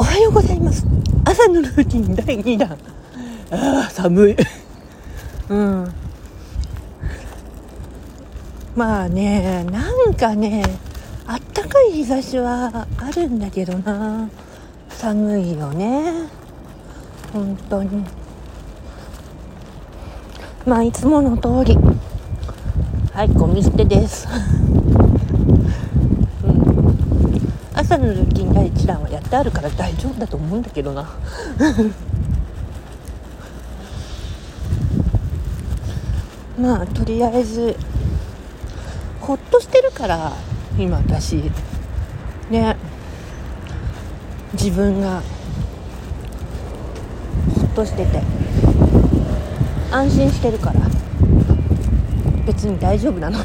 おはようございます。朝のルーティン第2弾。ああ寒い。うん。まあねなんかねあったかい日差しはあるんだけどな。寒いよね。本当に。まあいつもの通り。はいゴミ捨てです。朝のルーティン第1弾はやってあるから大丈夫だと思うんだけどな。まあとりあえずほっとしてるから今私。ね。自分がほっとしてて。安心してるから。別に大丈夫なのよ。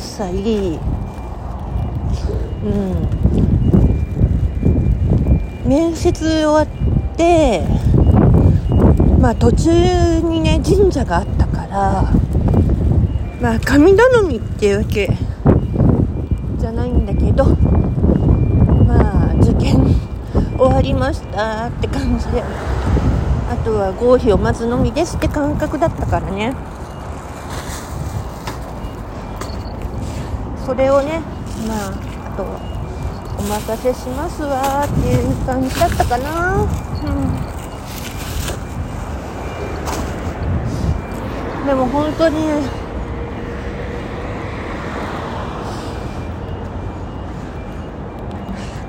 際合祭うん。面接終わってまあ途中にね神社があったからまあ神頼みっていうわけじゃないんだけどまあ受験終わりましたって感じであとは合否を待つのみですって感覚だったからね。それをねまああとお任せしますわっていう感じだったかな。うん。でも本当に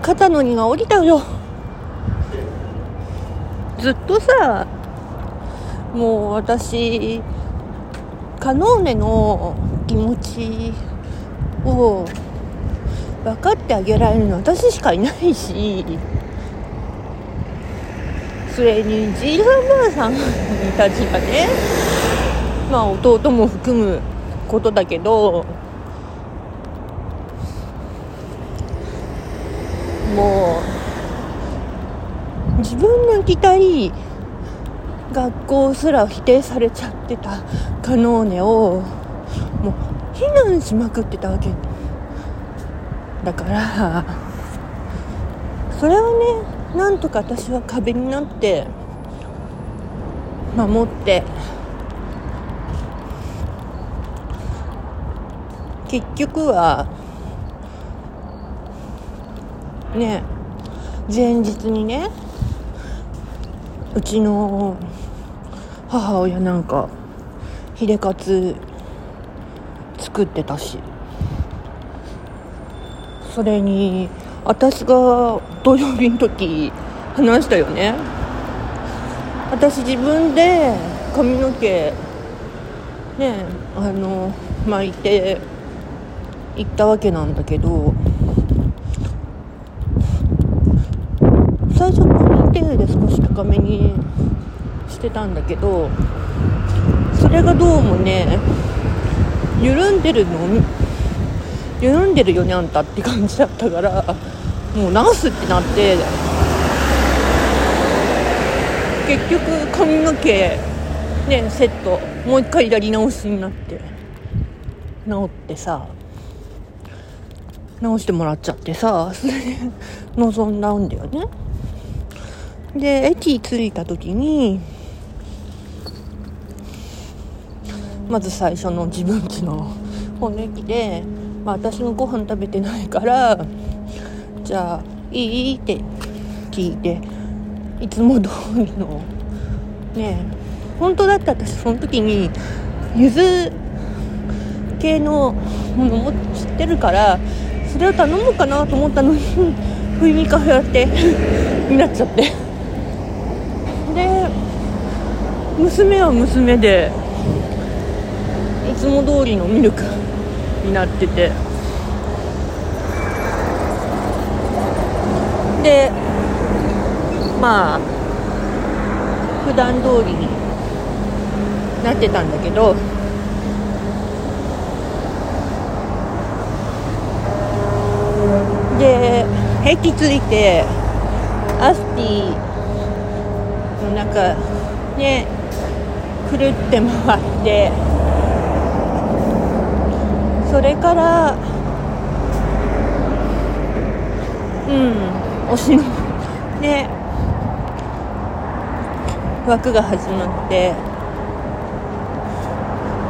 肩の荷が下りたよ。ずっとさもう私カノーネの気持ちを分かってあげられるの私しかいないし。それにじいさんばあさんたちがねまあ弟も含むことだけどもう自分の行きたい学校すら否定されちゃってたカノーネをもう避難しまくってたわけ。だからそれはねなんとか私は壁になって守って結局はね前日にねうちの母親なんかヒレカツ作ってたし。それに私が土曜日の時話したよね。私自分で髪の毛ねあの巻いて行ったわけなんだけど最初ポニーテールで少し高めにしてたんだけどそれがどうもね緩んでるの緩んでるよねあんたって感じだったからもう直すってなって結局髪の毛ねセットもう一回やり直しになって直ってさ直してもらっちゃってさそれで臨んだんだよね。で駅着いた時にまず最初の自分ちの骨駅で、まあ、私のご飯食べてないから じゃあいい？って聞いていつも通りの。ね本当だったら私その時にゆず系のものも知ってるからそれを頼むかなと思ったのに不意にカフェラテ になっちゃって。で娘は娘でいつも通りのミルクになってて。でまあ普段通りになってたんだけど。で駅着いてアスティの中ねくるって回って。それからうん推しのね枠が始まって。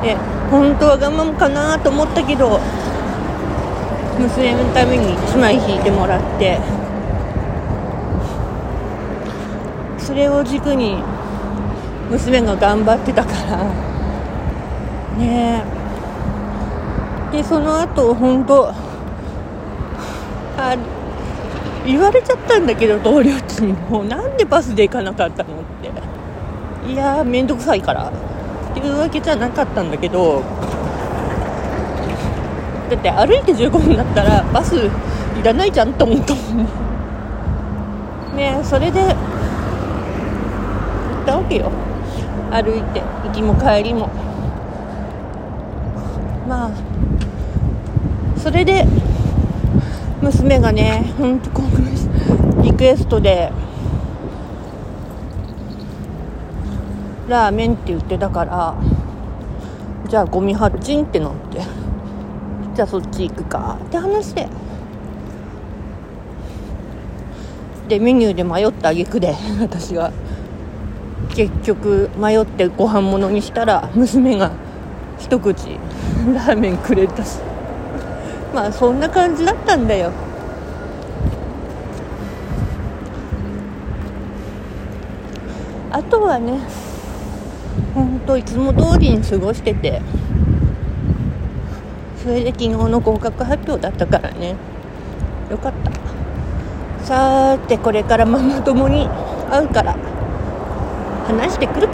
で本当は我慢かなと思ったけど娘のために1枚引いてもらって。それを軸に娘が頑張ってたから。ねえ。でその後本当あ言われちゃったんだけど同僚たちにもなんでバスで行かなかったのって。いやー面倒くさいから。っていうわけじゃなかったんだけど。だって歩いて15分だったらバスいらないじゃんと思ったもん。ねねそれで行ったわけよ。歩いて行きも帰りも。まあそれで娘がねほんとリクエストでラーメンって言ってたからじゃあゴミ発チってなってじゃあそっち行くかって話で。でメニューで迷った挙句で私が。結局迷ってご飯物にしたら娘が一口ラーメンくれたしまあそんな感じだったんだよ。あとはねほんといつも通りに過ごしててそれで昨日の合格発表だったからね。よかった。さーてこれからママ友に会うから話してくる